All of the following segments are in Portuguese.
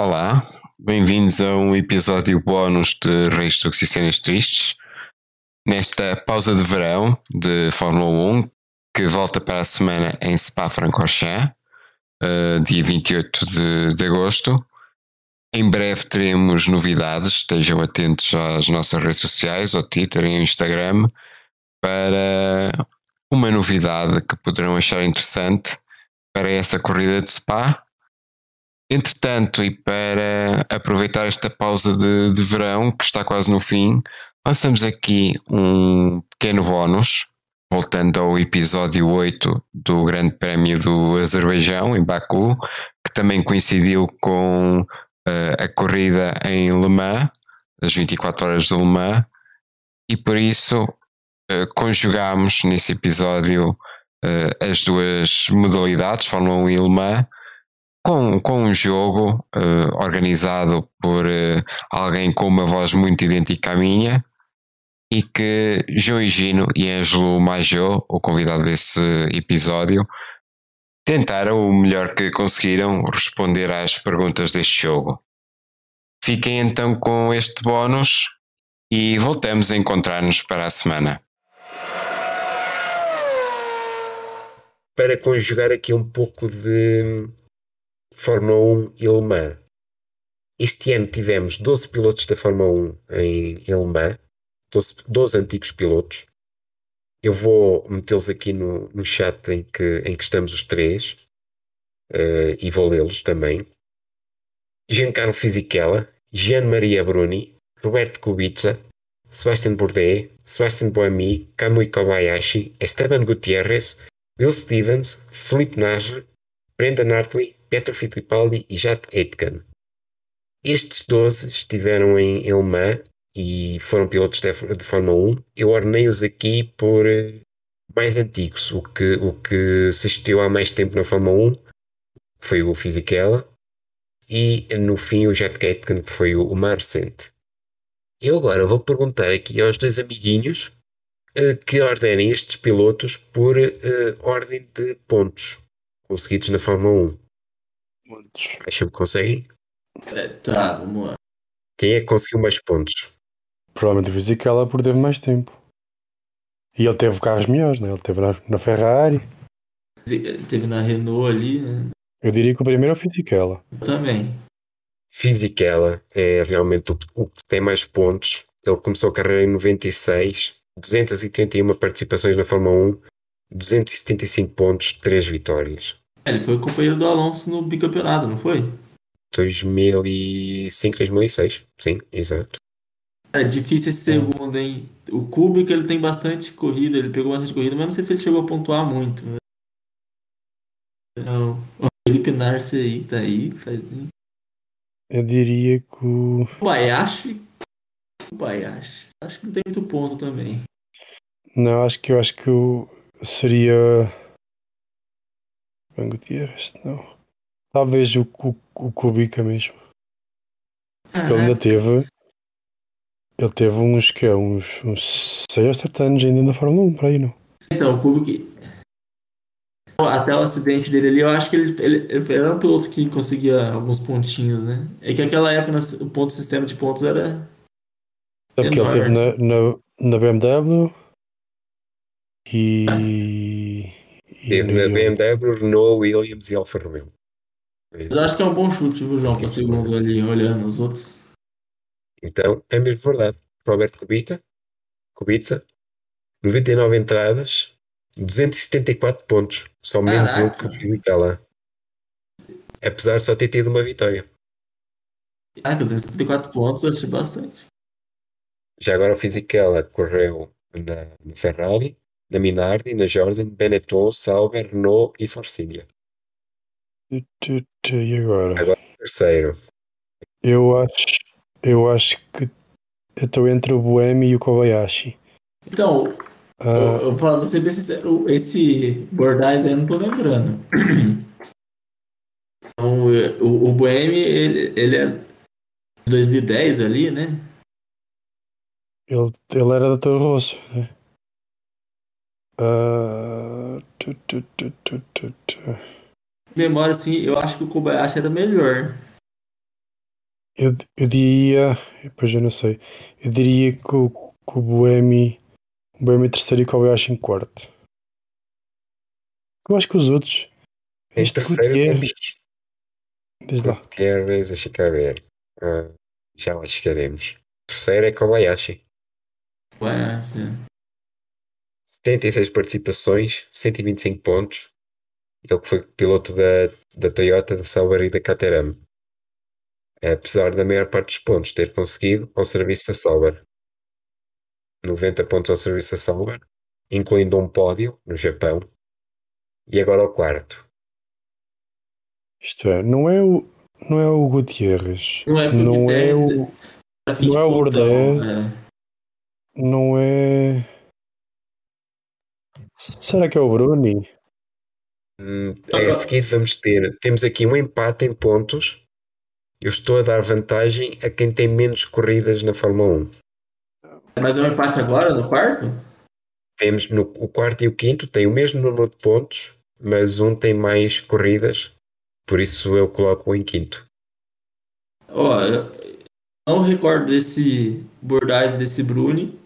Olá, bem-vindos a um episódio bónus de Reis de e Cenas Tristes. Nesta pausa de verão de Fórmula 1, que volta para a semana em Spa-Francorchamps, uh, dia 28 de, de agosto. Em breve teremos novidades, estejam atentos às nossas redes sociais, ao Twitter e ao Instagram, para uma novidade que poderão achar interessante para essa corrida de Spa Entretanto, e para aproveitar esta pausa de, de verão, que está quase no fim, lançamos aqui um pequeno bónus, voltando ao episódio 8 do Grande Prémio do Azerbaijão, em Baku, que também coincidiu com uh, a corrida em Le Mans, as 24 horas de Le Mans, e por isso uh, conjugamos nesse episódio uh, as duas modalidades, Fórmula 1 e Le Mans, com, com um jogo uh, organizado por uh, alguém com uma voz muito idêntica à minha e que João Higino e Ângelo Major, o convidado desse episódio, tentaram o melhor que conseguiram responder às perguntas deste jogo. Fiquem então com este bónus e voltamos a encontrar-nos para a semana. Para conjugar aqui um pouco de Fórmula 1 e Le Mans. Este ano tivemos 12 pilotos da Fórmula 1 em, Le Mans, 12, 12 antigos pilotos. Eu vou metê-los aqui no, no chat em que, em que estamos os três uh, e vou lê-los também. Giancarlo Fisichella, Gian Maria Bruni, Roberto Kubica, Sebastian Bourdais, Sebastian Buemi, Kamui Kobayashi, Esteban Gutierrez, Will Stevens, Felipe Nasr, Brendan Hartley, Pietro Fittipaldi e Jat Aitken. Estes 12 estiveram em Le Mans e foram pilotos de, de Fórmula 1. Eu ornei-os aqui por eh, mais antigos. O que, o que assistiu há mais tempo na Fórmula 1 foi o Fisichella e no fim o Jet Aitken, que foi o, o Marcent. Eu agora vou perguntar aqui aos dois amiguinhos uh, que ordenem estes pilotos por uh, ordem de pontos conseguidos na Fórmula 1. Muitos. Acho que conseguem? É, tá, vamos lá. Quem é que conseguiu mais pontos? Provavelmente o Fisichella por teve mais tempo. E ele teve carros melhores, né? Ele teve na, na Ferrari. Teve na Renault ali, né? Eu diria que o primeiro é o Fisichella. Eu também. Fisichella é realmente o, o que tem mais pontos. Ele começou a carreira em 96, 231 participações na Fórmula 1, 275 pontos, 3 vitórias. É, ele foi companheiro do Alonso no bicampeonato, não foi? 2005, 2006. Sim, exato. É difícil esse segundo, hein? O Kubica ele tem bastante corrida, ele pegou bastante corrida, mas não sei se ele chegou a pontuar muito. Né? Não. O Felipe Narce aí tá aí, faz. Eu diria que o. O Bayashi. O Bayashi. Acho que não tem muito ponto também. Não, acho que eu acho que o seria Juan Gutierrez, não. Talvez o, o, o Kubica mesmo. Porque ele ainda teve. Ele teve uns que é uns, uns 6 ou 7 anos ainda na Fórmula 1 para aí, não? Então, o Kubica. Até o acidente dele ali, eu acho que ele, ele, ele era um piloto que conseguia alguns pontinhos, né? É que naquela época o ponto sistema de pontos era. É porque ele teve na, na, na BMW e. Teve na BMW, Renault, Williams e Alfa Romeo. Mas acho que é um bom chute, viu, João, para segundo ali, olhando os outros. Então, é mesmo verdade. Roberto Kubica, Kubica, 99 entradas, 274 pontos. Só menos um que o Fisichella. Apesar de só ter tido uma vitória. Ah, 274 pontos, achei bastante. Já agora o Fisichella correu na, na Ferrari, na Minardi, na Jordan, Benetton, Sauber, Renault e Force E agora? Agora terceiro. Eu acho, eu acho que estou entre o Boemi e o Kobayashi. Então, ah. eu, eu falo, vou ser bem sincero, esse Bordais aí eu não tô lembrando. Então, o, o Boemi, ele, ele é de 2010 ali, né? Ele, ele era da Toro Rosso, né? Uh, tu, tu, tu, Memória, assim, eu acho que o Kobayashi era melhor. Eu, eu diria. Depois eu não sei. Eu diria que o, que o Boemi. O Boemi é terceiro e o Kobayashi em quarto. Eu acho que os outros. Em Este terceiro Gutierrez. temos Diz lá. Gutierrez, deixa cá ver. Ah, já lá chegaremos. Terceiro é Kobayashi. É. 76 participações, 125 pontos. Ele que foi piloto da, da Toyota, da Sauber e da Caterham. Apesar da maior parte dos pontos ter conseguido ao serviço da Sauber. 90 pontos ao serviço da Sauber, incluindo um pódio no Japão. E agora o quarto. Isto é, não é o. Não é o Gutierrez. Não é porque Não o é o. de não é o é. Não é. Será que é o Bruni? Hum, é, a seguir vamos ter. Temos aqui um empate em pontos. Eu estou a dar vantagem a quem tem menos corridas na Fórmula 1. Mas é um empate agora, no quarto? Temos no, o quarto e o quinto têm o mesmo número de pontos, mas um tem mais corridas, por isso eu coloco-o em quinto. Ó, eu não recordo desse Bordais desse Bruni.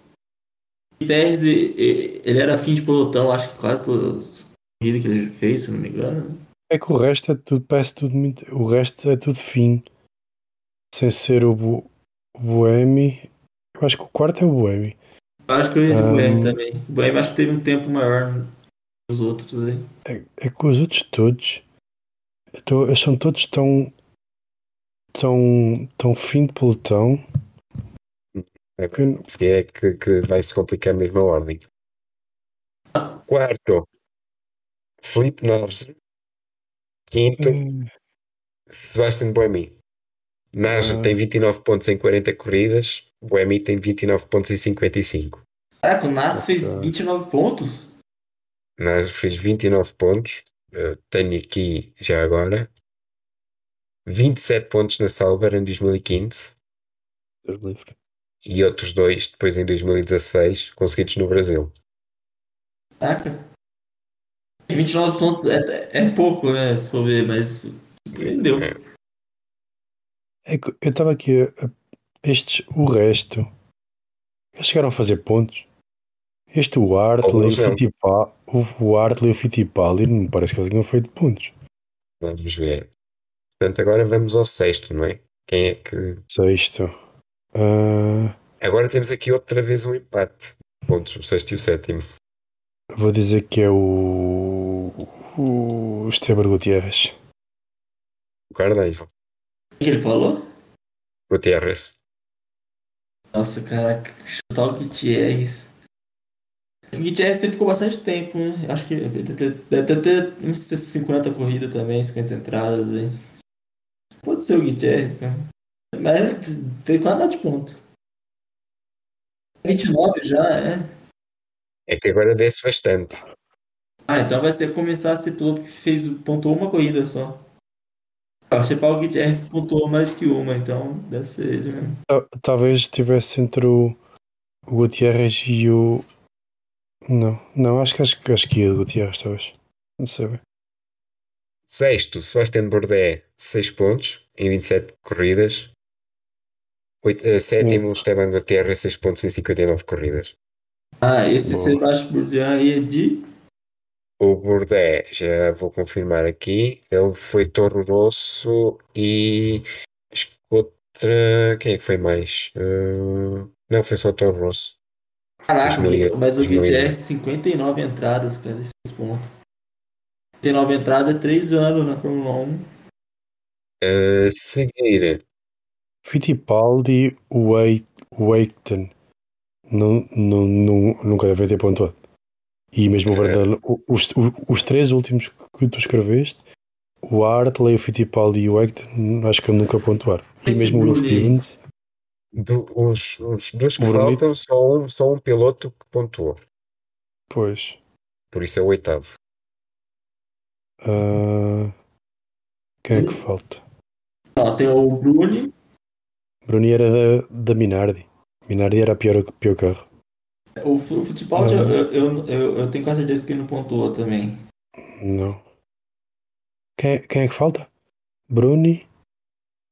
O Terres, ele era fim de pelotão, acho que quase todas as corridas que ele fez, se não me engano. É que o resto é tudo, parece tudo muito. O resto é tudo fim. Sem ser o, o Boemi. Eu acho que o quarto é o Boemi. Eu acho que eu ia de Ahn. Bohemia também. O Bohemia acho que teve um tempo maior que os outros aí. É, é que os outros todos. tô- são todos tão. tão. tão fim de pelotão. É, que seguir é que, que vai se complicar mesmo a ordem. Quarto, Felipe Nasr. Quinto, Hum, Sebastian Buemi. Nasr Ah. tem 29 pontos em 40 corridas, Buemi tem 29 pontos em 55. Caraca, o Nas fez Ok. 29 pontos? Nasr fez 29 pontos. Eu tenho aqui já agora 27 pontos na Sauber em 2015 Deus livre. E outros dois depois em 2016 conseguidos no Brasil. Caraca. 29 pontos é, é pouco, né? Se for ver, mas deu. É. É que eu estava aqui a- estes, o resto, eles chegaram a fazer pontos. Este o Hartley, o. Fittipaldi, o, Hartley e o Fittipaldi, não parece que eles tenham feito pontos. Vamos ver. Portanto, agora vamos ao sexto, não é? Quem é que. Sexto. Ah, Agora temos aqui outra vez um empate. Pontos, o sexto e o sétimo. vou dizer que é o, o Esteban Gutierrez. O Carneiro. O que ele falou? Gutierrez. Nossa, caraca, chutar o Gutierrez. O Gutierrez ficou bastante tempo, né? Acho que deve ter, uns 50 corridas também, 50 entradas aí. Pode ser o Gutierrez, né? Mas tem quase nada de ponto. 29 já, é. É que agora desce bastante. Ah, então vai ser começar a ser piloto que fez, pontuou uma corrida só. Eu achei que o Gutierrez pontuou mais que uma, então deve ser ele mesmo. Ta- Talvez estivesse entre o, Gutierrez e o. Não, não, acho que acho, que- acho que ia de Gutierrez, talvez. Não sei bem. Sexto, Sebastian Bourdais, 6 pontos em 27 corridas. Oito, eh, sétimo, Esteban Gutierrez, 6 pontos em 59 corridas. Ah, esse. Sebastião Bourdais aí é de. O Bourdais, já vou confirmar aqui, ele foi Toro Rosso e acho que outra. Quem é que foi mais? Eh, não, foi só Toro Rosso. Caraca, 2008, mas o 2008. Gutierrez 59 entradas, cara, esses pontos. 59 entradas é 3 anos na Fórmula 1. A seguir, Fittipaldi, Wait, Waketon. Não, não, não, nunca devem ter pontuado. E mesmo o Bardal, o- os, o- os três últimos que tu escreveste, o Hartley, o Fittipaldi e o Waketon, acho que nunca pontuaram. E Esse mesmo o Will. Stevens, do- os, os dois que O Bruni- faltam, só um, só um piloto que pontuou. pois. Por isso é o oitavo. ah, quem é que falta? Ó, tem o Bruni, Bruni era da, da Minardi. Minardi era a pior, pior carro. o, F- o Fittipaldi, Ah. eu, eu, eu, eu tenho quase certeza que ele não pontuou também. Não. Quem, quem é que falta? Bruni,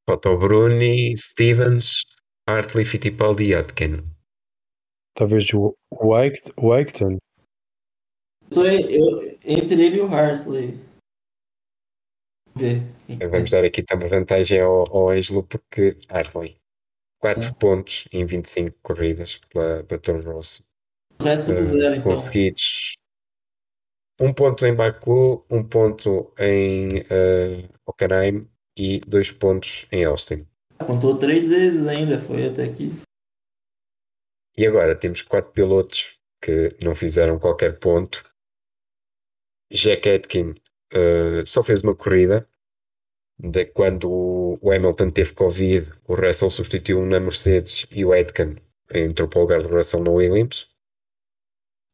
Falta o Bruni, Stevens, Hartley, Fittipaldi e Atkin. Talvez o, eu- entre ele e o Hartley. Vamos dar aqui também vantagem ao, ao Ângelo porque Hartley. 4 É. pontos em 25 corridas pela, pela Toro Rosso. O resto do Eh, zero, então. conseguidos um ponto em Baku, um ponto em uh, Hockenheim e dois pontos em Austin. Contou três vezes ainda, foi até aqui. E agora temos quatro pilotos que não fizeram qualquer ponto. Jack Atkin uh, só fez uma corrida. De quando o Hamilton teve Covid, o Russell substituiu na Mercedes e o Atkin entrou para o lugar do Russell na Williams.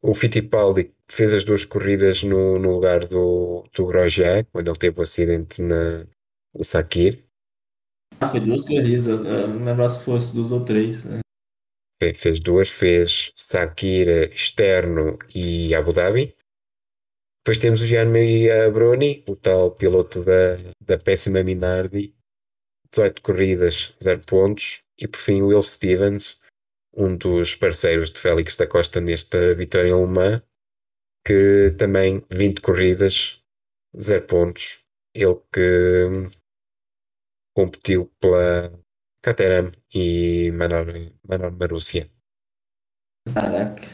O Fittipaldi fez as duas corridas no, no lugar do, do Grosjean, quando ele teve o acidente na, em Sakir. Ah, foi duas corridas, não lembro se fosse duas ou três. né? Fe- Fez duas, fez Sakir eh, externo e Abu Dhabi. Depois temos o Gianni Bruni, o tal piloto da, da péssima Minardi, 18 corridas, 0 pontos. E por fim Will Stevens, um dos parceiros de Félix da Costa nesta vitória alemã, que também 20 corridas, 0 pontos. Ele que hum, competiu pela Caterham e Manor, Manor Marúcia. Caraca.